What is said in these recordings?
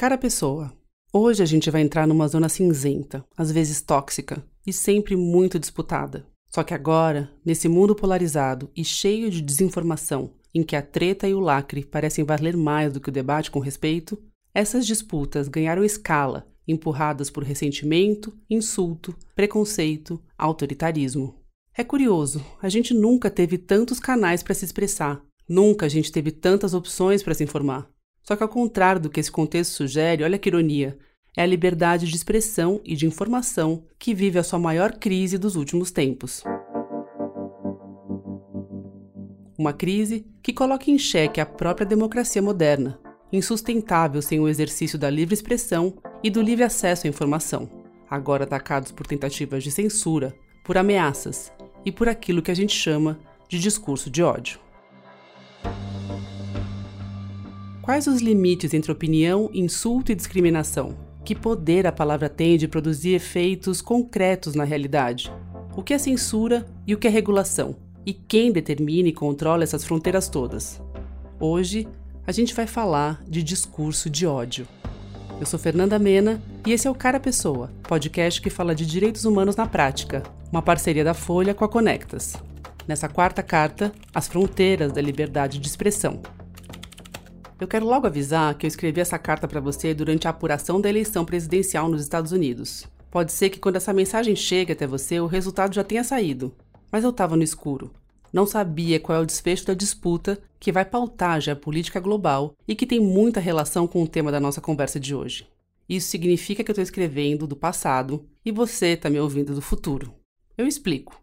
Cara pessoa, hoje a gente vai entrar numa zona cinzenta, às vezes tóxica e sempre muito disputada. Só que agora, nesse mundo polarizado e cheio de desinformação, em que a treta e o lacre parecem valer mais do que o debate com respeito, essas disputas ganharam escala, empurradas por ressentimento, insulto, preconceito, autoritarismo. É curioso, a gente nunca teve tantos canais para se expressar, nunca a gente teve tantas opções para se informar. Só que, ao contrário do que esse contexto sugere, olha que ironia, é a liberdade de expressão e de informação que vive a sua maior crise dos últimos tempos. Uma crise que coloca em xeque a própria democracia moderna, insustentável sem o exercício da livre expressão e do livre acesso à informação, agora atacados por tentativas de censura, por ameaças e por aquilo que a gente chama de discurso de ódio. Quais os limites entre opinião, insulto e discriminação? Que poder a palavra tem de produzir efeitos concretos na realidade? O que é censura e o que é regulação? E quem determina e controla essas fronteiras todas? Hoje, a gente vai falar de discurso de ódio. Eu sou Fernanda Mena e esse é o Cara Pessoa, podcast que fala de direitos humanos na prática, uma parceria da Folha com a Conectas. Nessa quarta carta, as fronteiras da liberdade de expressão. Eu quero logo avisar que eu escrevi essa carta para você durante a apuração da eleição presidencial nos Estados Unidos. Pode ser que quando essa mensagem chegue até você, o resultado já tenha saído. Mas eu estava no escuro não sabia qual é o desfecho da disputa que vai pautar a geopolítica global e que tem muita relação com o tema da nossa conversa de hoje. Isso significa que eu estou escrevendo do passado e você está me ouvindo do futuro. Eu explico.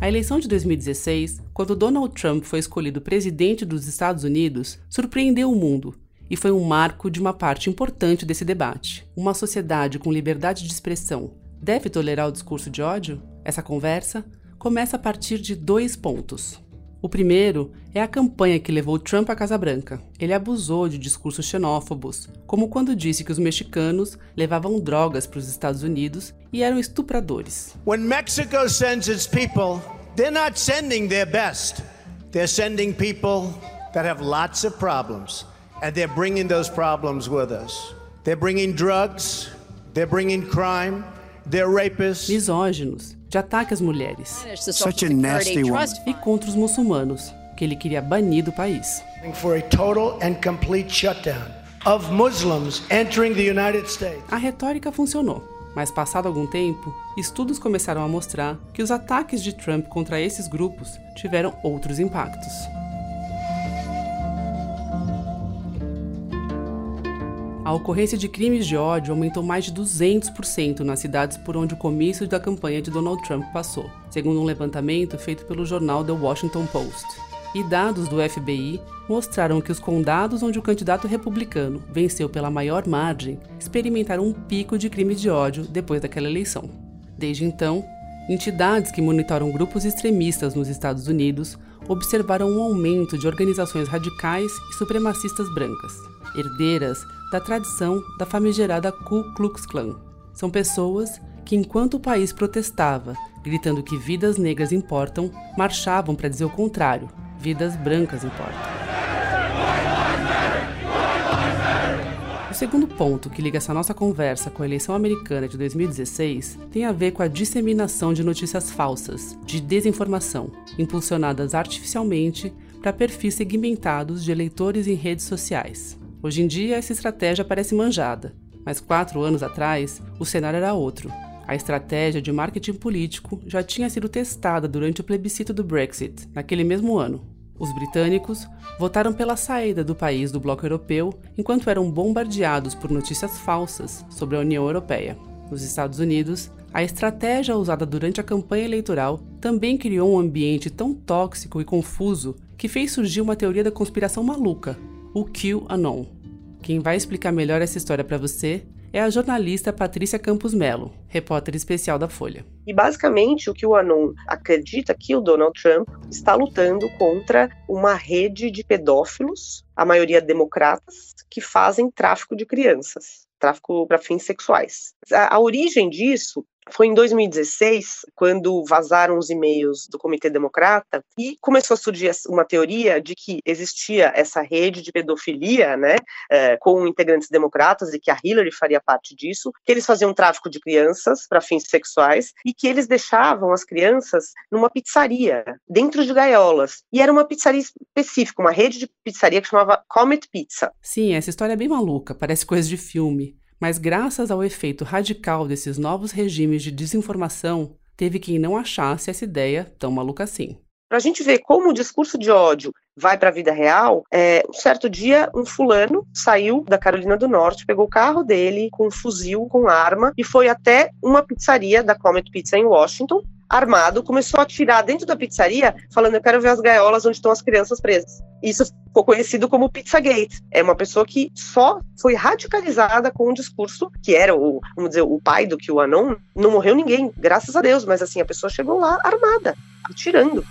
A eleição de 2016, quando Donald Trump foi escolhido presidente dos Estados Unidos, surpreendeu o mundo e foi um marco de uma parte importante desse debate. Uma sociedade com liberdade de expressão deve tolerar o discurso de ódio? Essa conversa começa a partir de dois pontos. O primeiro é a campanha que levou Trump à Casa Branca. Ele abusou de discursos xenófobos, como quando disse que os mexicanos levavam drogas para os Estados Unidos e eram estupradores. When Mexico sends its people, they're not sending their best. They're sending people that have lots of problems, and they're bringing those problems with us. They're bringing drugs, they're bringing crime, they're rapists. Misóginos de ataque às mulheres. Such a nasty one. E contra os muçulmanos, que ele queria banir do país. A retórica funcionou, mas passado algum tempo, estudos começaram a mostrar que os ataques de Trump contra esses grupos tiveram outros impactos. A ocorrência de crimes de ódio aumentou mais de 200% nas cidades por onde o comício da campanha de Donald Trump passou, segundo um levantamento feito pelo jornal The Washington Post. E dados do FBI mostraram que os condados onde o candidato republicano venceu pela maior margem experimentaram um pico de crimes de ódio depois daquela eleição. Desde então, entidades que monitoram grupos extremistas nos Estados Unidos observaram um aumento de organizações radicais e supremacistas brancas, herdeiras da tradição da famigerada Ku Klux Klan. São pessoas que, enquanto o país protestava, gritando que vidas negras importam, marchavam para dizer o contrário: vidas brancas importam. O segundo ponto que liga essa nossa conversa com a eleição americana de 2016 tem a ver com a disseminação de notícias falsas, de desinformação, impulsionadas artificialmente para perfis segmentados de eleitores em redes sociais. Hoje em dia, essa estratégia parece manjada, mas quatro anos atrás, o cenário era outro. A estratégia de marketing político já tinha sido testada durante o plebiscito do Brexit, naquele mesmo ano. Os britânicos votaram pela saída do país do bloco europeu enquanto eram bombardeados por notícias falsas sobre a União Europeia. Nos Estados Unidos, a estratégia usada durante a campanha eleitoral também criou um ambiente tão tóxico e confuso que fez surgir uma teoria da conspiração maluca, o QAnon. Quem vai explicar melhor essa história para você é a jornalista Patrícia Campos Melo, repórter especial da Folha. E basicamente o que o Anon acredita que o Donald Trump está lutando contra uma rede de pedófilos, a maioria democratas, que fazem tráfico de crianças, tráfico para fins sexuais. A, a origem disso foi em 2016, quando vazaram os e-mails do Comitê Democrata e começou a surgir uma teoria de que existia essa rede de pedofilia, né, é, com integrantes democratas e que a Hillary faria parte disso, que eles faziam tráfico de crianças para fins sexuais e que eles deixavam as crianças numa pizzaria, dentro de gaiolas. E era uma pizzaria específica, uma rede de pizzaria que chamava Comet Pizza. Sim, essa história é bem maluca, parece coisa de filme. Mas graças ao efeito radical desses novos regimes de desinformação, teve quem não achasse essa ideia tão maluca assim. Para a gente ver como o discurso de ódio vai para a vida real, é, um certo dia um fulano saiu da Carolina do Norte, pegou o carro dele com um fuzil, com arma e foi até uma pizzaria da Comet Pizza em Washington, armado, começou a atirar dentro da pizzaria, falando: Eu quero ver as gaiolas onde estão as crianças presas. Isso ficou conhecido como Pizzagate. É uma pessoa que só foi radicalizada com um discurso que era o, vamos dizer, o pai do que o Anon. Não morreu ninguém, graças a Deus, mas assim, a pessoa chegou lá armada, atirando.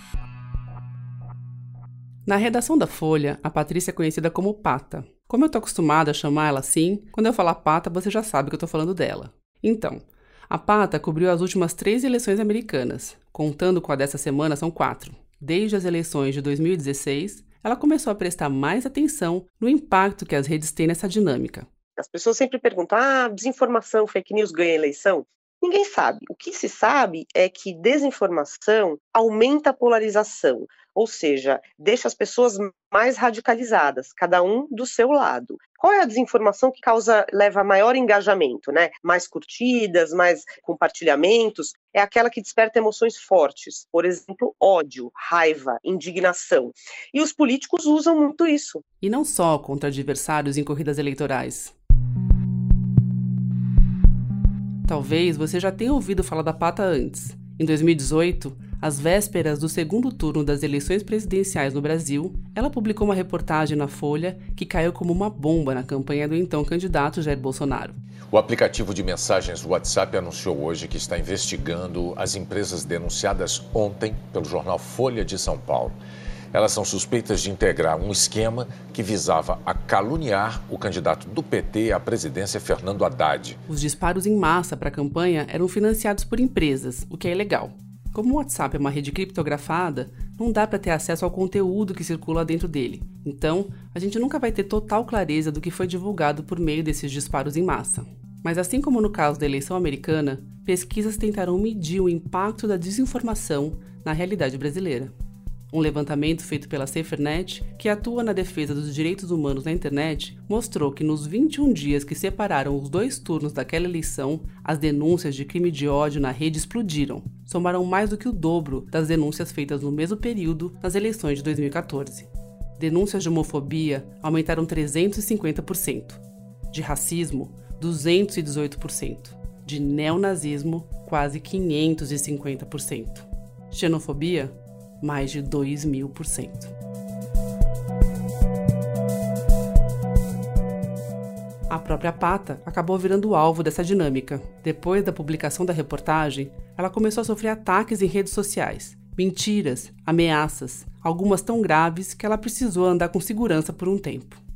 Na redação da Folha, a Patrícia é conhecida como Pata. Como eu tô acostumada a chamar ela assim, quando eu falar Pata, você já sabe que eu tô falando dela. Então, a Pata cobriu as últimas três eleições americanas. Contando com a dessa semana, são quatro. Desde as eleições de 2016, ela começou a prestar mais atenção no impacto que as redes têm nessa dinâmica. As pessoas sempre perguntam: ah, desinformação, fake news ganha eleição? Ninguém sabe. O que se sabe é que desinformação aumenta a polarização, ou seja, deixa as pessoas mais radicalizadas, cada um do seu lado. Qual é a desinformação que causa leva a maior engajamento, né? Mais curtidas, mais compartilhamentos? É aquela que desperta emoções fortes, por exemplo, ódio, raiva, indignação. E os políticos usam muito isso. E não só contra adversários em corridas eleitorais. Talvez você já tenha ouvido falar da pata antes. Em 2018, às vésperas do segundo turno das eleições presidenciais no Brasil, ela publicou uma reportagem na Folha que caiu como uma bomba na campanha do então candidato Jair Bolsonaro. O aplicativo de mensagens WhatsApp anunciou hoje que está investigando as empresas denunciadas ontem pelo jornal Folha de São Paulo. Elas são suspeitas de integrar um esquema que visava a caluniar o candidato do PT à presidência, Fernando Haddad. Os disparos em massa para a campanha eram financiados por empresas, o que é ilegal. Como o WhatsApp é uma rede criptografada, não dá para ter acesso ao conteúdo que circula dentro dele. Então, a gente nunca vai ter total clareza do que foi divulgado por meio desses disparos em massa. Mas assim como no caso da eleição americana, pesquisas tentarão medir o impacto da desinformação na realidade brasileira. Um levantamento feito pela SaferNet, que atua na defesa dos direitos humanos na internet, mostrou que nos 21 dias que separaram os dois turnos daquela eleição, as denúncias de crime de ódio na rede explodiram. Somaram mais do que o dobro das denúncias feitas no mesmo período nas eleições de 2014. Denúncias de homofobia aumentaram 350%, de racismo, 218%, de neonazismo, quase 550%. Xenofobia, mais de 2 mil por cento. A própria Pata acabou virando alvo dessa dinâmica. Depois da publicação da reportagem, ela começou a sofrer ataques em redes sociais, mentiras, ameaças, algumas tão graves que ela precisou andar com segurança por um tempo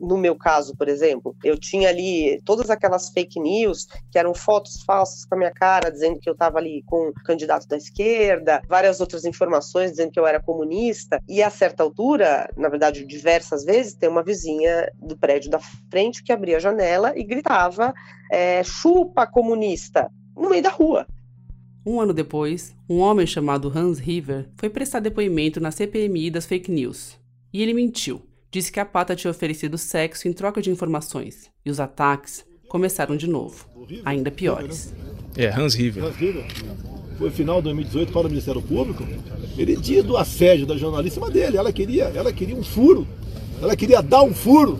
no meu caso, por exemplo, eu tinha ali todas aquelas fake news, que eram fotos falsas com a minha cara, dizendo que eu estava ali com um candidato da esquerda, várias outras informações dizendo que eu era comunista, e a certa altura, na verdade, diversas vezes, tem uma vizinha do prédio da frente que abria a janela e gritava: é, chupa comunista, no meio da rua. Um ano depois, um homem chamado Hans River foi prestar depoimento na CPMI das fake news. E ele mentiu disse que a Pata tinha oferecido sexo em troca de informações. E os ataques começaram de novo, ainda piores. É, Hans River. Hans River. Foi final de 2018 para o Ministério Público. Ele diz do assédio da jornalista dele. Ela queria, ela queria um furo. Ela queria dar um furo.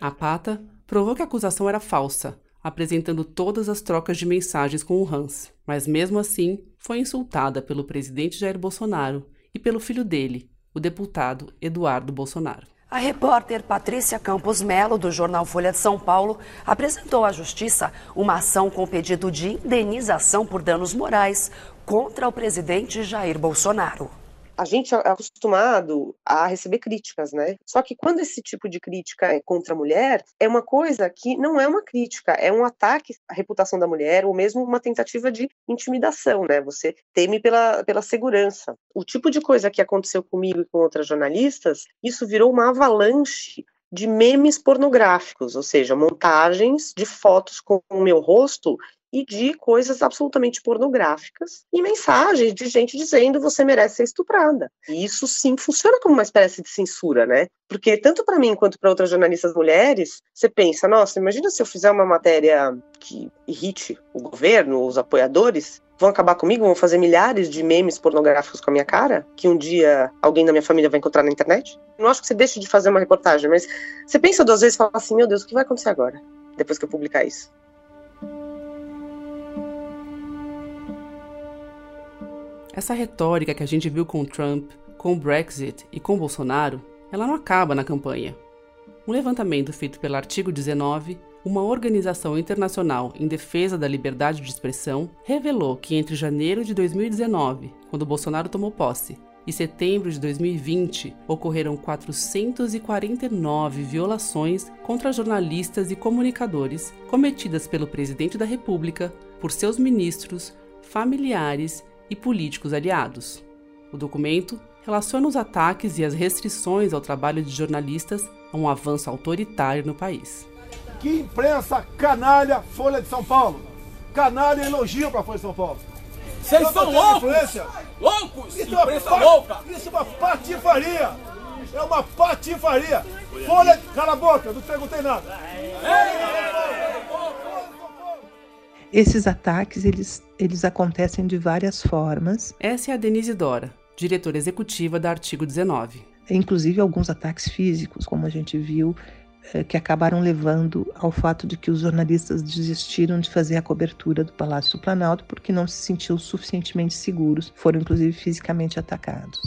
a Pata provou que a acusação era falsa, apresentando todas as trocas de mensagens com o Hans. Mas mesmo assim, foi insultada pelo presidente Jair Bolsonaro e pelo filho dele, o deputado Eduardo Bolsonaro. A repórter Patrícia Campos Melo, do jornal Folha de São Paulo, apresentou à Justiça uma ação com pedido de indenização por danos morais contra o presidente Jair Bolsonaro. A gente é acostumado a receber críticas, né? Só que quando esse tipo de crítica é contra a mulher, é uma coisa que não é uma crítica, é um ataque à reputação da mulher, ou mesmo uma tentativa de intimidação, né? Você teme pela, pela segurança. O tipo de coisa que aconteceu comigo e com outras jornalistas, isso virou uma avalanche de memes pornográficos, ou seja, montagens de fotos com o meu rosto e de coisas absolutamente pornográficas e mensagens de gente dizendo você merece ser estuprada. E isso sim funciona como uma espécie de censura, né? Porque tanto para mim quanto para outras jornalistas mulheres, você pensa, nossa, imagina se eu fizer uma matéria que irrite o governo, os apoiadores, vão acabar comigo, vão fazer milhares de memes pornográficos com a minha cara, que um dia alguém da minha família vai encontrar na internet. Não acho que você deixe de fazer uma reportagem, mas você pensa duas vezes e fala assim, meu Deus, o que vai acontecer agora? Depois que eu publicar isso. Essa retórica que a gente viu com Trump, com o Brexit e com Bolsonaro, ela não acaba na campanha. Um levantamento feito pelo artigo 19, uma organização internacional em defesa da liberdade de expressão, revelou que entre janeiro de 2019, quando Bolsonaro tomou posse, e setembro de 2020, ocorreram 449 violações contra jornalistas e comunicadores cometidas pelo presidente da República, por seus ministros, familiares e políticos aliados. O documento relaciona os ataques e as restrições ao trabalho de jornalistas a um avanço autoritário no país. Que imprensa canalha Folha de São Paulo! Canalha elogio para a Folha de São Paulo! Vocês são loucos! Loucos! Isso é imprensa é louca! Isso é uma patifaria! É uma patifaria! Folha... Cala a boca, não perguntei nada! Esses ataques, eles, eles acontecem de várias formas. Essa é a Denise Dora, diretora executiva da Artigo 19. Inclusive alguns ataques físicos, como a gente viu, eh, que acabaram levando ao fato de que os jornalistas desistiram de fazer a cobertura do Palácio do Planalto porque não se sentiam suficientemente seguros, foram inclusive fisicamente atacados.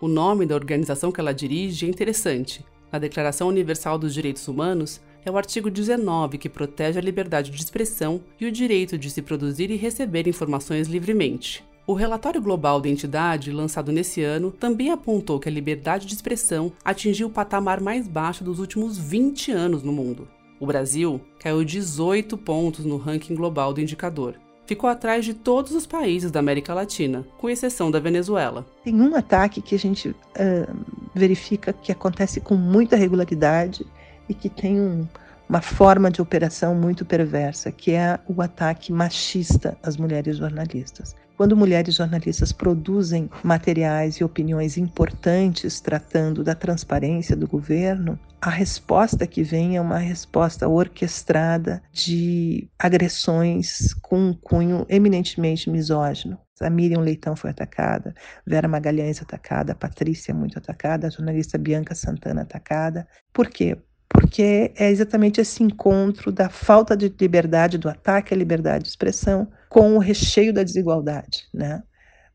O nome da organização que ela dirige é interessante. Na Declaração Universal dos Direitos Humanos, é o artigo 19 que protege a liberdade de expressão e o direito de se produzir e receber informações livremente. O relatório global da entidade, lançado nesse ano, também apontou que a liberdade de expressão atingiu o patamar mais baixo dos últimos 20 anos no mundo. O Brasil caiu 18 pontos no ranking global do indicador. Ficou atrás de todos os países da América Latina, com exceção da Venezuela. Tem um ataque que a gente uh, verifica que acontece com muita regularidade e que tem um, uma forma de operação muito perversa, que é o ataque machista às mulheres jornalistas. Quando mulheres jornalistas produzem materiais e opiniões importantes tratando da transparência do governo, a resposta que vem é uma resposta orquestrada de agressões com um cunho eminentemente misógino. A Miriam Leitão foi atacada, Vera Magalhães atacada, Patrícia muito atacada, a jornalista Bianca Santana atacada. Por quê? Porque é exatamente esse encontro da falta de liberdade, do ataque à liberdade de expressão, com o recheio da desigualdade, né?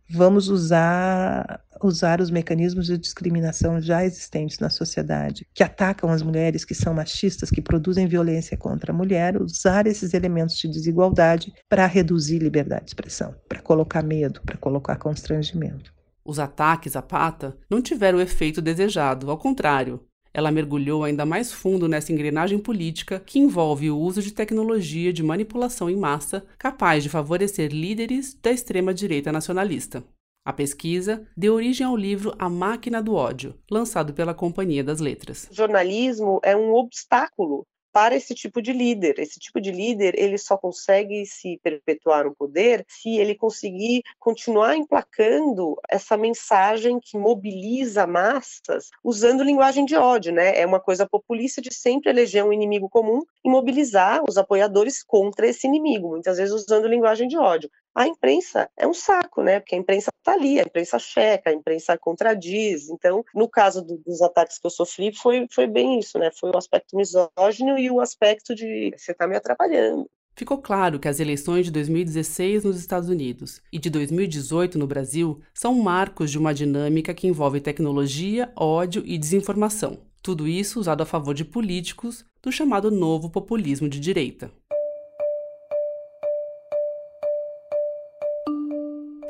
Vamos usar usar os mecanismos de discriminação já existentes na sociedade, que atacam as mulheres, que são machistas, que produzem violência contra a mulher, usar esses elementos de desigualdade para reduzir liberdade de expressão, para colocar medo, para colocar constrangimento. Os ataques à pata não tiveram o efeito desejado, ao contrário, ela mergulhou ainda mais fundo nessa engrenagem política que envolve o uso de tecnologia de manipulação em massa capaz de favorecer líderes da extrema-direita nacionalista. A pesquisa deu origem ao livro A Máquina do Ódio, lançado pela Companhia das Letras. O jornalismo é um obstáculo para esse tipo de líder. Esse tipo de líder, ele só consegue se perpetuar no poder se ele conseguir continuar emplacando essa mensagem que mobiliza massas usando linguagem de ódio, né? É uma coisa populista de sempre eleger um inimigo comum e mobilizar os apoiadores contra esse inimigo, muitas vezes usando linguagem de ódio a imprensa é um saco, né? Porque a imprensa está ali, a imprensa checa, a imprensa contradiz. Então, no caso do, dos ataques que eu sofri, foi, foi bem isso, né? Foi o aspecto misógino e o aspecto de você está me atrapalhando. Ficou claro que as eleições de 2016 nos Estados Unidos e de 2018 no Brasil são marcos de uma dinâmica que envolve tecnologia, ódio e desinformação. Tudo isso usado a favor de políticos do chamado novo populismo de direita.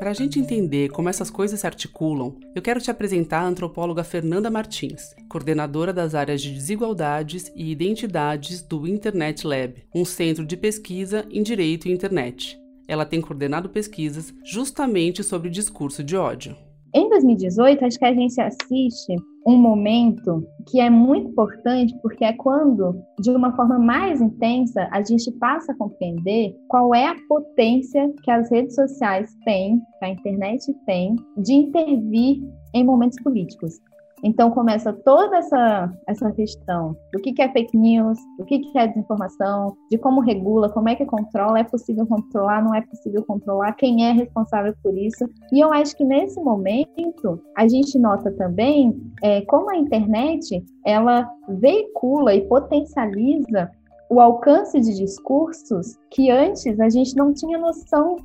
Para a gente entender como essas coisas se articulam, eu quero te apresentar a antropóloga Fernanda Martins, coordenadora das áreas de desigualdades e identidades do Internet Lab, um centro de pesquisa em direito e internet. Ela tem coordenado pesquisas justamente sobre discurso de ódio. Em 2018, acho que a gente assiste um momento que é muito importante, porque é quando, de uma forma mais intensa, a gente passa a compreender qual é a potência que as redes sociais têm, que a internet tem, de intervir em momentos políticos. Então começa toda essa, essa questão do que, que é fake news, do que, que é desinformação, de como regula, como é que controla, é possível controlar, não é possível controlar, quem é responsável por isso. E eu acho que nesse momento a gente nota também é, como a internet ela veicula e potencializa o alcance de discursos que antes a gente não tinha noção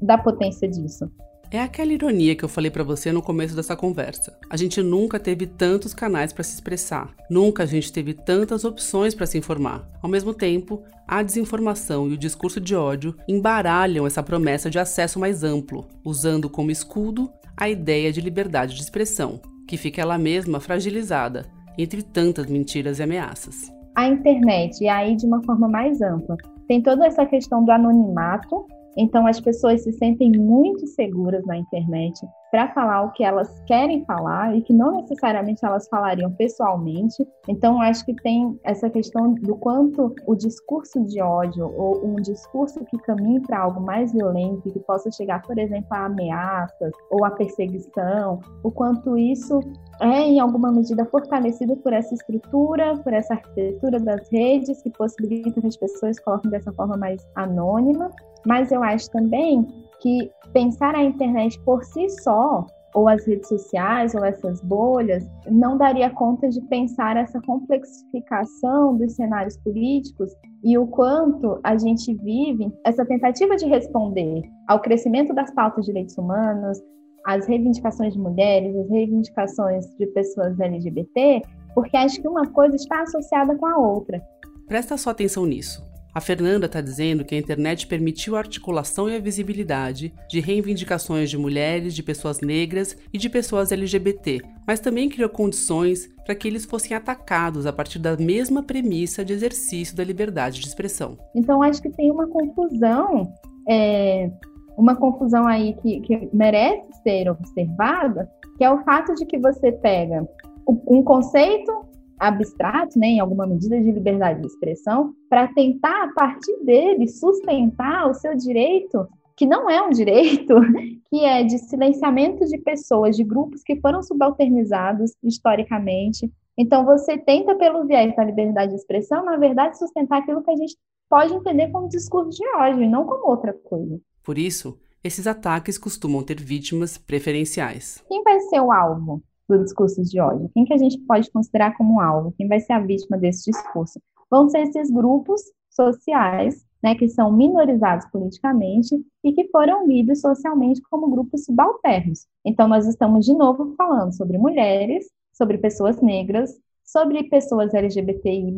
da potência disso. É aquela ironia que eu falei para você no começo dessa conversa. A gente nunca teve tantos canais para se expressar, nunca a gente teve tantas opções para se informar. Ao mesmo tempo, a desinformação e o discurso de ódio embaralham essa promessa de acesso mais amplo, usando como escudo a ideia de liberdade de expressão, que fica ela mesma fragilizada entre tantas mentiras e ameaças. A internet, e aí de uma forma mais ampla, tem toda essa questão do anonimato então, as pessoas se sentem muito seguras na internet para falar o que elas querem falar e que não necessariamente elas falariam pessoalmente. Então, acho que tem essa questão do quanto o discurso de ódio ou um discurso que caminhe para algo mais violento, que possa chegar, por exemplo, a ameaças ou a perseguição, o quanto isso é, em alguma medida, fortalecido por essa estrutura, por essa arquitetura das redes que possibilita que as pessoas coloquem dessa forma mais anônima. Mas eu acho também que pensar a internet por si só, ou as redes sociais, ou essas bolhas, não daria conta de pensar essa complexificação dos cenários políticos e o quanto a gente vive essa tentativa de responder ao crescimento das pautas de direitos humanos, às reivindicações de mulheres, às reivindicações de pessoas LGBT, porque acho que uma coisa está associada com a outra. Presta só atenção nisso. A Fernanda está dizendo que a internet permitiu a articulação e a visibilidade de reivindicações de mulheres, de pessoas negras e de pessoas LGBT, mas também criou condições para que eles fossem atacados a partir da mesma premissa de exercício da liberdade de expressão. Então, acho que tem uma confusão, é, uma confusão aí que, que merece ser observada, que é o fato de que você pega um conceito abstrato, né, em alguma medida de liberdade de expressão, para tentar, a partir dele, sustentar o seu direito, que não é um direito, que é de silenciamento de pessoas, de grupos que foram subalternizados historicamente. Então, você tenta, pelo viés da liberdade de expressão, na verdade, sustentar aquilo que a gente pode entender como discurso de ódio e não como outra coisa. Por isso, esses ataques costumam ter vítimas preferenciais. Quem vai ser o alvo? Do discurso de ódio? Quem que a gente pode considerar como alvo? Quem vai ser a vítima desse discurso? Vão ser esses grupos sociais, né, que são minorizados politicamente e que foram lidos socialmente como grupos subalternos. Então, nós estamos de novo falando sobre mulheres, sobre pessoas negras, sobre pessoas LGBTI+,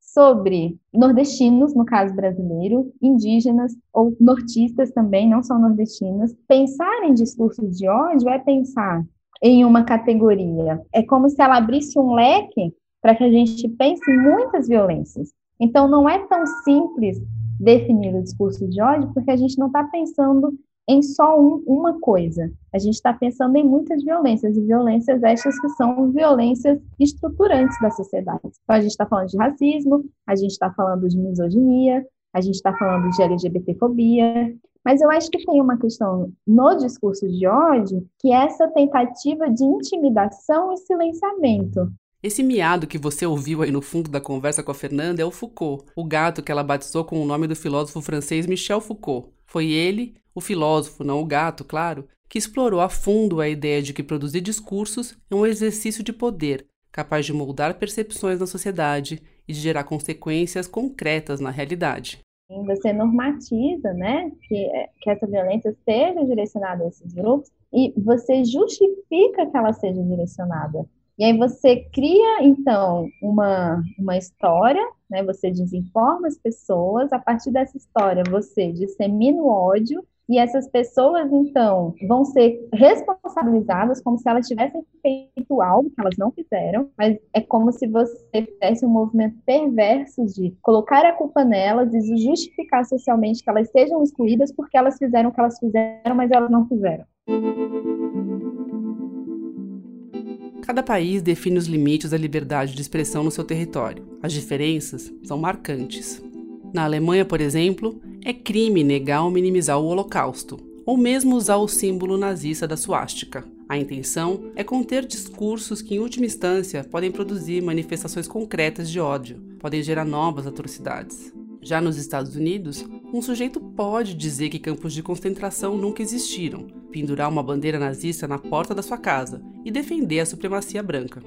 sobre nordestinos, no caso brasileiro, indígenas ou nortistas também, não só nordestinas. Pensar em discursos de ódio é pensar em uma categoria. É como se ela abrisse um leque para que a gente pense muitas violências. Então, não é tão simples definir o discurso de ódio, porque a gente não está pensando em só um, uma coisa. A gente está pensando em muitas violências, e violências estas que são violências estruturantes da sociedade. Então, a gente está falando de racismo, a gente está falando de misoginia, a gente está falando de LGBTfobia, mas eu acho que tem uma questão no discurso de ódio que é essa tentativa de intimidação e silenciamento. Esse miado que você ouviu aí no fundo da conversa com a Fernanda é o Foucault, o gato que ela batizou com o nome do filósofo francês Michel Foucault. Foi ele, o filósofo, não o gato, claro, que explorou a fundo a ideia de que produzir discursos é um exercício de poder, capaz de moldar percepções na sociedade e de gerar consequências concretas na realidade. Você normatiza, né, que, é, que essa violência seja direcionada a esses grupos e você justifica que ela seja direcionada. E aí você cria, então, uma, uma história, né, você desinforma as pessoas, a partir dessa história você dissemina o ódio e essas pessoas, então, vão ser responsabilizadas como se elas tivessem feito algo que elas não fizeram, mas é como se você fizesse um movimento perverso de colocar a culpa nelas e justificar socialmente que elas sejam excluídas porque elas fizeram o que elas fizeram, mas elas não fizeram. Cada país define os limites da liberdade de expressão no seu território. As diferenças são marcantes. Na Alemanha, por exemplo, é crime negar ou minimizar o Holocausto, ou mesmo usar o símbolo nazista da suástica. A intenção é conter discursos que, em última instância, podem produzir manifestações concretas de ódio, podem gerar novas atrocidades. Já nos Estados Unidos, um sujeito pode dizer que campos de concentração nunca existiram, pendurar uma bandeira nazista na porta da sua casa e defender a supremacia branca.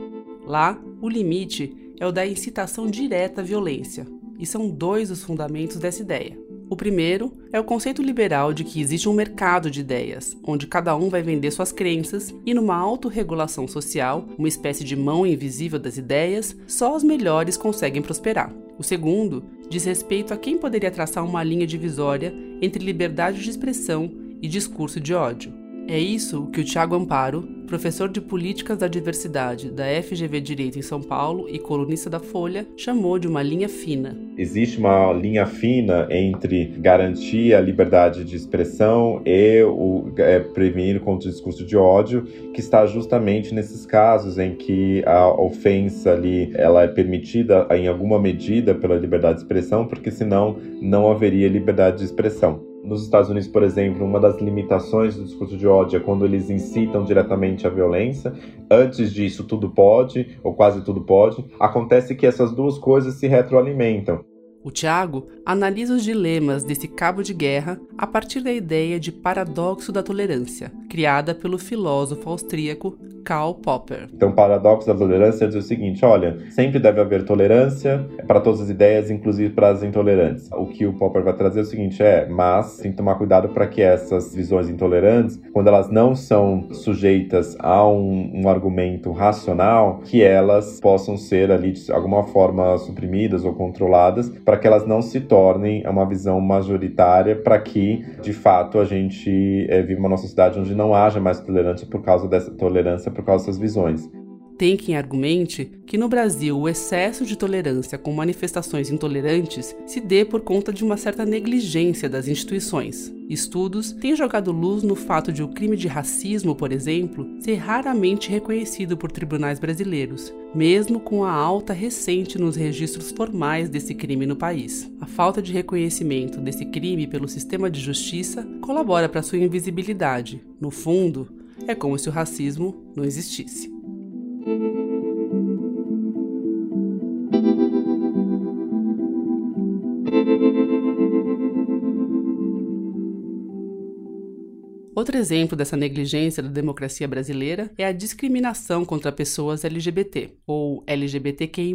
Lá, o limite é o da incitação direta à violência, e são dois os fundamentos dessa ideia. O primeiro é o conceito liberal de que existe um mercado de ideias, onde cada um vai vender suas crenças e, numa autorregulação social, uma espécie de mão invisível das ideias, só os melhores conseguem prosperar. O segundo diz respeito a quem poderia traçar uma linha divisória entre liberdade de expressão e discurso de ódio. É isso que o Tiago Amparo, professor de Políticas da Diversidade da FGV Direito em São Paulo e colunista da Folha, chamou de uma linha fina. Existe uma linha fina entre garantir a liberdade de expressão e o é, prevenir contra o discurso de ódio, que está justamente nesses casos em que a ofensa ali ela é permitida em alguma medida pela liberdade de expressão, porque senão não haveria liberdade de expressão. Nos Estados Unidos, por exemplo, uma das limitações do discurso de ódio é quando eles incitam diretamente a violência. Antes disso, tudo pode, ou quase tudo pode. Acontece que essas duas coisas se retroalimentam. O Tiago analisa os dilemas desse cabo de guerra a partir da ideia de paradoxo da tolerância, criada pelo filósofo austríaco Karl Popper. Então, o paradoxo da tolerância diz o seguinte: olha, sempre deve haver tolerância para todas as ideias, inclusive para as intolerantes. O que o Popper vai trazer é o seguinte: é, mas tem que tomar cuidado para que essas visões intolerantes, quando elas não são sujeitas a um, um argumento racional, que elas possam ser ali de alguma forma suprimidas ou controladas, para que elas não se tornem uma visão majoritária, para que de fato a gente é, viva uma sociedade onde não haja mais tolerância por causa dessa tolerância por causa dessas visões. Tem quem argumente que no Brasil o excesso de tolerância com manifestações intolerantes se dê por conta de uma certa negligência das instituições. Estudos têm jogado luz no fato de o crime de racismo, por exemplo, ser raramente reconhecido por tribunais brasileiros, mesmo com a alta recente nos registros formais desse crime no país. A falta de reconhecimento desse crime pelo sistema de justiça colabora para sua invisibilidade. No fundo, é como se o racismo não existisse. Outro exemplo dessa negligência da democracia brasileira é a discriminação contra pessoas LGBT, ou LGBTQI.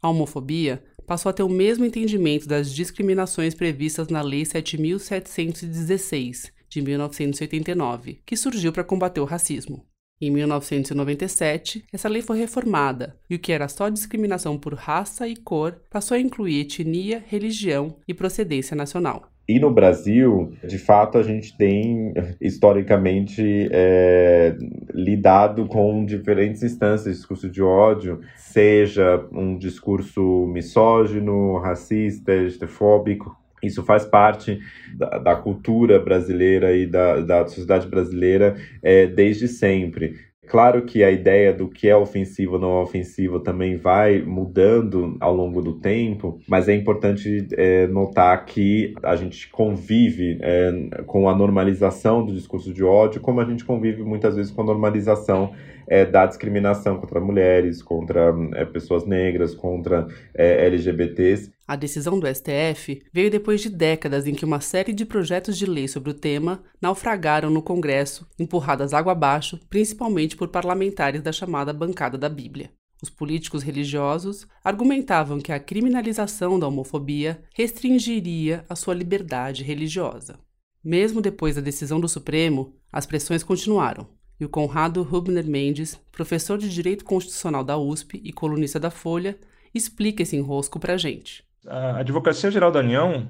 A homofobia passou a ter o mesmo entendimento das discriminações previstas na Lei 7.716, de 1989, que surgiu para combater o racismo. Em 1997, essa lei foi reformada e o que era só discriminação por raça e cor passou a incluir etnia, religião e procedência nacional. E no Brasil, de fato, a gente tem historicamente é, lidado com diferentes instâncias de discurso de ódio, seja um discurso misógino, racista, estefóbico, isso faz parte da, da cultura brasileira e da, da sociedade brasileira é, desde sempre. Claro que a ideia do que é ofensivo ou não é ofensivo também vai mudando ao longo do tempo, mas é importante é, notar que a gente convive é, com a normalização do discurso de ódio, como a gente convive muitas vezes com a normalização é, da discriminação contra mulheres, contra é, pessoas negras, contra é, LGBTs. A decisão do STF veio depois de décadas em que uma série de projetos de lei sobre o tema naufragaram no Congresso, empurradas água abaixo, principalmente por parlamentares da chamada bancada da Bíblia. Os políticos religiosos argumentavam que a criminalização da homofobia restringiria a sua liberdade religiosa. Mesmo depois da decisão do Supremo, as pressões continuaram, e o Conrado Rubner Mendes, professor de Direito Constitucional da USP e colunista da Folha, explica esse enrosco para a gente a Advocacia Geral da União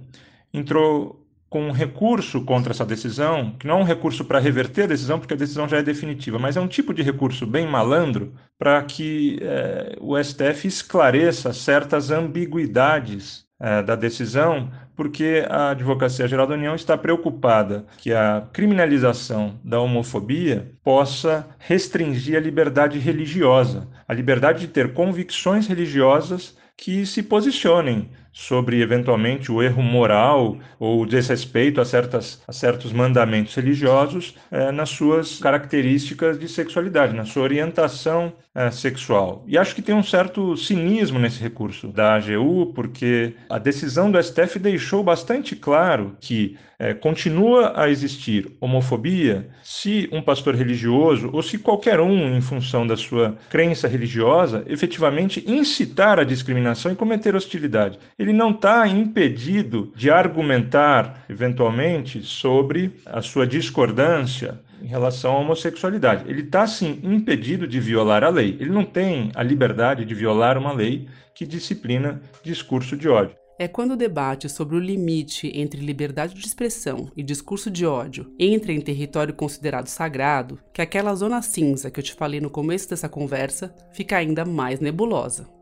entrou com um recurso contra essa decisão, que não é um recurso para reverter a decisão, porque a decisão já é definitiva, mas é um tipo de recurso bem malandro para que é, o STF esclareça certas ambiguidades é, da decisão, porque a Advocacia Geral da União está preocupada que a criminalização da homofobia possa restringir a liberdade religiosa, a liberdade de ter convicções religiosas que se posicionem sobre eventualmente o erro moral ou o desrespeito a, certas, a certos mandamentos religiosos é, nas suas características de sexualidade, na sua orientação é, sexual. E acho que tem um certo cinismo nesse recurso da AGU, porque a decisão do STF deixou bastante claro que é, continua a existir homofobia se um pastor religioso ou se qualquer um, em função da sua crença religiosa, efetivamente incitar a discriminação e cometer hostilidade. Ele não está impedido de argumentar, eventualmente, sobre a sua discordância em relação à homossexualidade. Ele está, sim, impedido de violar a lei. Ele não tem a liberdade de violar uma lei que disciplina discurso de ódio. É quando o debate sobre o limite entre liberdade de expressão e discurso de ódio entra em território considerado sagrado que aquela zona cinza que eu te falei no começo dessa conversa fica ainda mais nebulosa.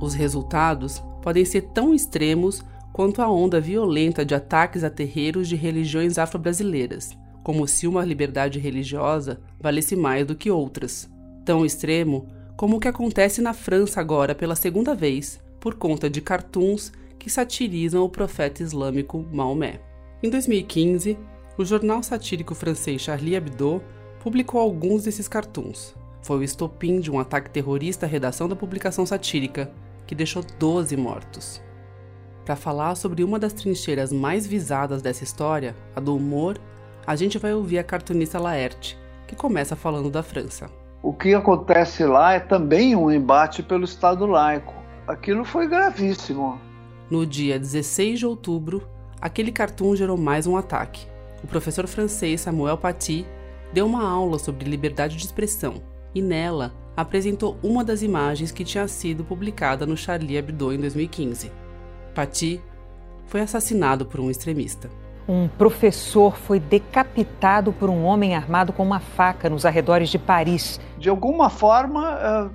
Os resultados podem ser tão extremos quanto a onda violenta de ataques a terreiros de religiões afro-brasileiras, como se uma liberdade religiosa valesse mais do que outras. Tão extremo como o que acontece na França agora pela segunda vez, por conta de cartoons que satirizam o profeta islâmico Maomé. Em 2015, o jornal satírico francês Charlie Hebdo publicou alguns desses cartoons. Foi o estopim de um ataque terrorista à redação da publicação satírica, que deixou 12 mortos. Para falar sobre uma das trincheiras mais visadas dessa história, a do humor, a gente vai ouvir a cartunista Laerte, que começa falando da França. O que acontece lá é também um embate pelo Estado laico. Aquilo foi gravíssimo. No dia 16 de outubro, aquele cartoon gerou mais um ataque. O professor francês Samuel Paty deu uma aula sobre liberdade de expressão e nela apresentou uma das imagens que tinha sido publicada no Charlie Hebdo em 2015. Paty foi assassinado por um extremista. Um professor foi decapitado por um homem armado com uma faca nos arredores de Paris. De alguma forma,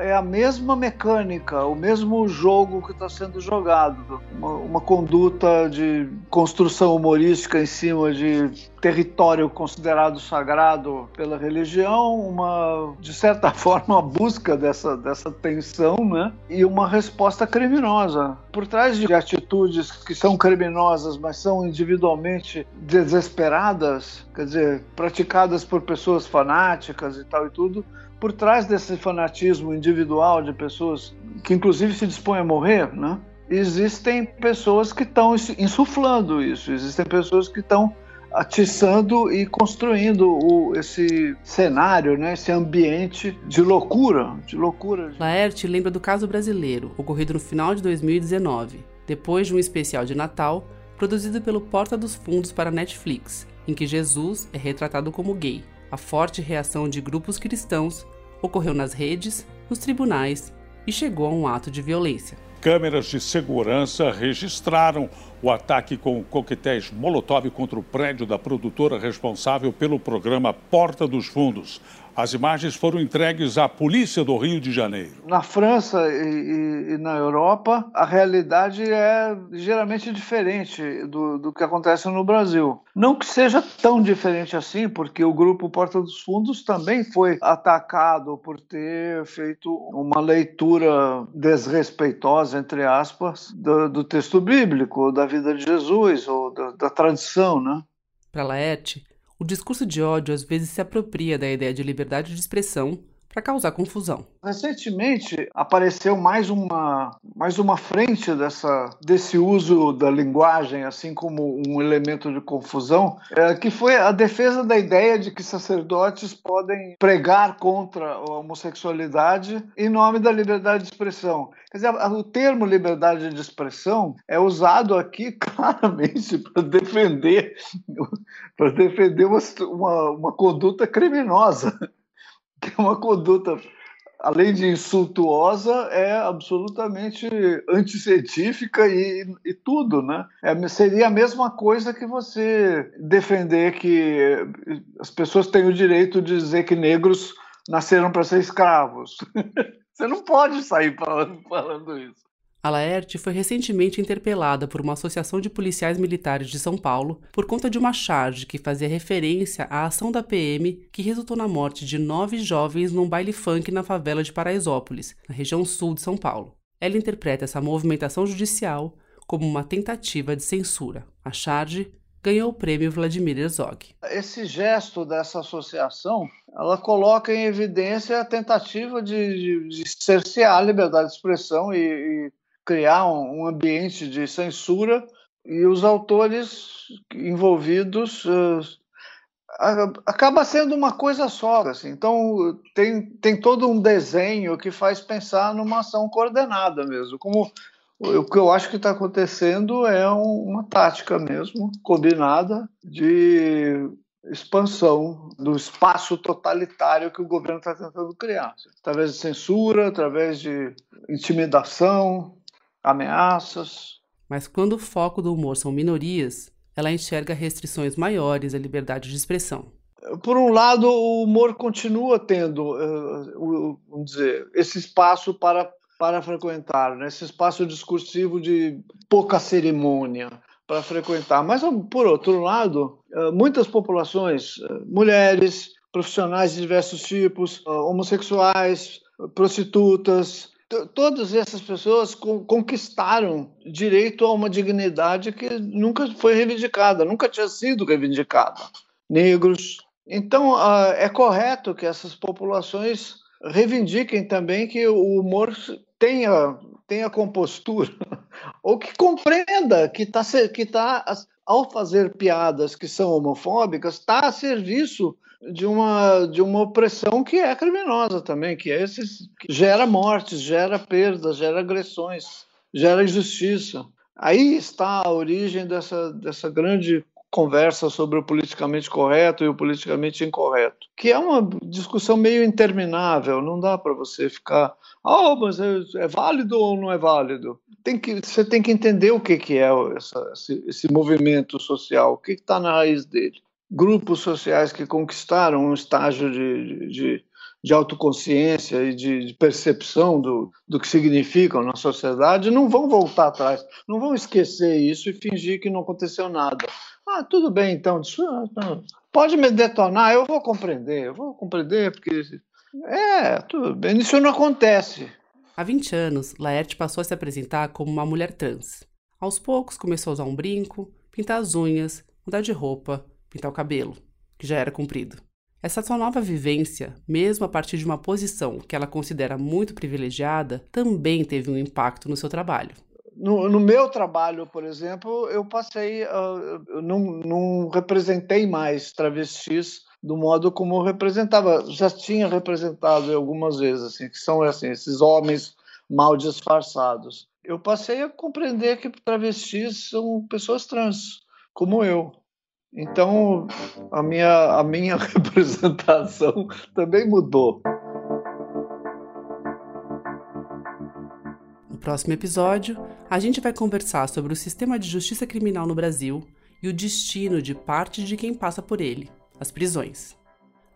é a mesma mecânica, o mesmo jogo que está sendo jogado. Uma, uma, conduta de construção humorística em cima de território considerado sagrado pela religião, uma, de certa forma, a busca dessa, dessa tensão, né? E uma resposta criminosa. Por trás de atitudes que são criminosas, mas são individualmente desesperadas, quer dizer, praticadas por pessoas fanáticas e tal e tudo, por trás desse fanatismo individual de pessoas que inclusive se dispõem a morrer, né? Existem pessoas que estão insuflando isso, existem pessoas que estão atiçando e construindo o, esse cenário, né, esse ambiente de loucura, de loucura. Laerte lembra do caso brasileiro, ocorrido no final de 2019, depois de um especial de Natal produzido pelo Porta dos Fundos para Netflix, em que Jesus é retratado como gay. A forte reação de grupos cristãos ocorreu nas redes, nos tribunais e chegou a um ato de violência. Câmeras de segurança registraram o ataque com coquetéis Molotov contra o prédio da produtora responsável pelo programa Porta dos Fundos. As imagens foram entregues à polícia do Rio de Janeiro. Na França e, e na Europa, a realidade é ligeiramente diferente do, do, que acontece no Brasil. Não que seja tão diferente assim, porque o grupo Porta dos Fundos também foi atacado por ter feito uma leitura desrespeitosa, entre aspas, do, do texto bíblico, da vida de Jesus ou da, da tradição, né? Para Laerte, o discurso de ódio às vezes se apropria da ideia de liberdade de expressão para causar confusão. Recentemente apareceu mais uma, mais uma frente dessa, desse uso da linguagem, assim como um elemento de confusão, é, que foi a defesa da ideia de que sacerdotes podem pregar contra a homossexualidade em nome da liberdade de expressão. Quer dizer, o termo liberdade de expressão é usado aqui claramente para defender, para defender uma, uma, uma conduta criminosa é uma conduta além de insultuosa, é absolutamente anticientífica e, e tudo, né? É, seria a mesma coisa que você defender que as pessoas têm o direito de dizer que negros nasceram para ser escravos. você não pode sair falando, falando isso. A Laerte foi recentemente interpelada por uma associação de policiais militares de São Paulo por conta de uma charge que fazia referência à ação da PM que resultou na morte de nove jovens num baile funk na favela de Paraisópolis, na região sul de São Paulo. Ela interpreta essa movimentação judicial como uma tentativa de censura. A charge ganhou o prêmio Vladimir Herzog. Esse gesto dessa associação, ela coloca em evidência a tentativa de, de, de cercear a liberdade de expressão e, e criar um, ambiente de censura e os autores envolvidos uh, acaba sendo uma coisa só assim. então tem, tem todo um desenho que faz pensar numa ação coordenada mesmo como o que eu acho que está acontecendo é um, uma tática mesmo combinada de expansão do espaço totalitário que o governo está tentando criar através de censura através de intimidação ameaças. Mas quando o foco do humor são minorias, ela enxerga restrições maiores à liberdade de expressão. Por um lado, o humor continua tendo, uh, vamos dizer, esse espaço para, para frequentar, né? esse espaço discursivo de pouca cerimônia para frequentar. Mas, por outro lado, uh, muitas populações, uh, mulheres, profissionais de diversos tipos, homossexuais, prostitutas, todas essas pessoas conquistaram direito a uma dignidade que nunca foi reivindicada, nunca tinha sido reivindicada. Negros. Então, ah, é correto que essas populações reivindiquem também que o humor tenha, tenha compostura, ou que compreenda que está que tá, ao fazer piadas que são homofóbicas, está a serviço de uma, de uma opressão que é criminosa também, que, é esses, que gera mortes, gera perdas, gera agressões, gera injustiça. Aí está a origem dessa, dessa grande conversa sobre o politicamente correto e o politicamente incorreto, que é uma discussão meio interminável, não dá para você ficar, ah, oh, mas é, é, válido ou não é válido? Tem que, você tem que entender o que, que é essa, esse, esse movimento social, o que está na raiz dele grupos sociais que conquistaram um estágio de, de, de autoconsciência e de, de percepção do, do que significam na sociedade não vão voltar atrás, não vão esquecer isso e fingir que não aconteceu nada. Ah, tudo bem, então, ah, pode me detonar, eu vou compreender, eu vou compreender, porque. É, tudo bem, isso não acontece. Há 20 anos, Laerte passou a se apresentar como uma mulher trans. Aos poucos, começou a usar um brinco, pintar as unhas, mudar de roupa, pintar o cabelo, que já era comprido. Essa sua nova vivência, mesmo a partir de uma posição que ela considera muito privilegiada, também teve um impacto no seu trabalho. No, no meu trabalho, por exemplo, eu passei, uh, eu não, não representei mais travestis do modo como eu representava. Já tinha representado algumas vezes, assim, que são assim, esses homens mal disfarçados. Eu passei a compreender que travestis são pessoas trans, como eu. Então, a minha, a minha representação também mudou. Próximo episódio, a gente vai conversar sobre o sistema de justiça criminal no Brasil e o destino de parte de quem passa por ele, as prisões.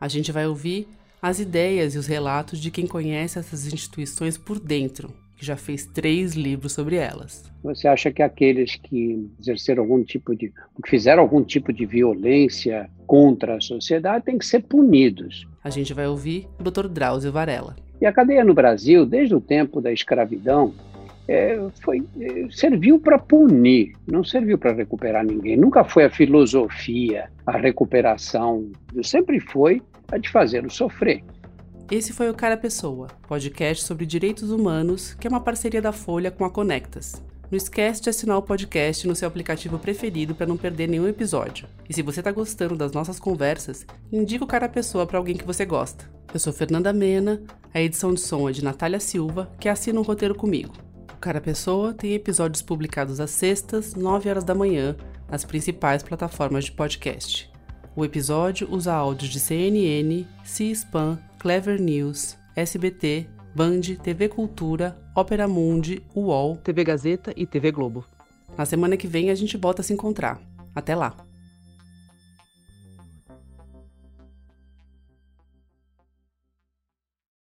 A gente vai ouvir as ideias e os relatos de quem conhece essas instituições por dentro que já fez três livros sobre elas. Você acha que aqueles que exerceram algum tipo de, que fizeram algum tipo de violência contra a sociedade têm que ser punidos? A gente vai ouvir o Dr. Drauzio Varela. E a cadeia no Brasil, desde o tempo da escravidão, é, foi, é, serviu para punir, não serviu para recuperar ninguém. Nunca foi a filosofia, a recuperação, sempre foi a de fazer o sofrer. Esse foi o Cara Pessoa, podcast sobre direitos humanos, que é uma parceria da Folha com a Conectas. Não esquece de assinar o podcast no seu aplicativo preferido para não perder nenhum episódio. E se você está gostando das nossas conversas, indica o Cara Pessoa para alguém que você gosta. Eu sou Fernanda Mena, a edição de som é de Natália Silva, que assina um roteiro comigo. Cara Pessoa tem episódios publicados às sextas, 9 horas da manhã, nas principais plataformas de podcast. O episódio usa áudios de CNN, C-SPAN, Clever News, SBT, Band, TV Cultura, Ópera Mundi, UOL, TV Gazeta e TV Globo. Na semana que vem a gente volta a se encontrar. Até lá!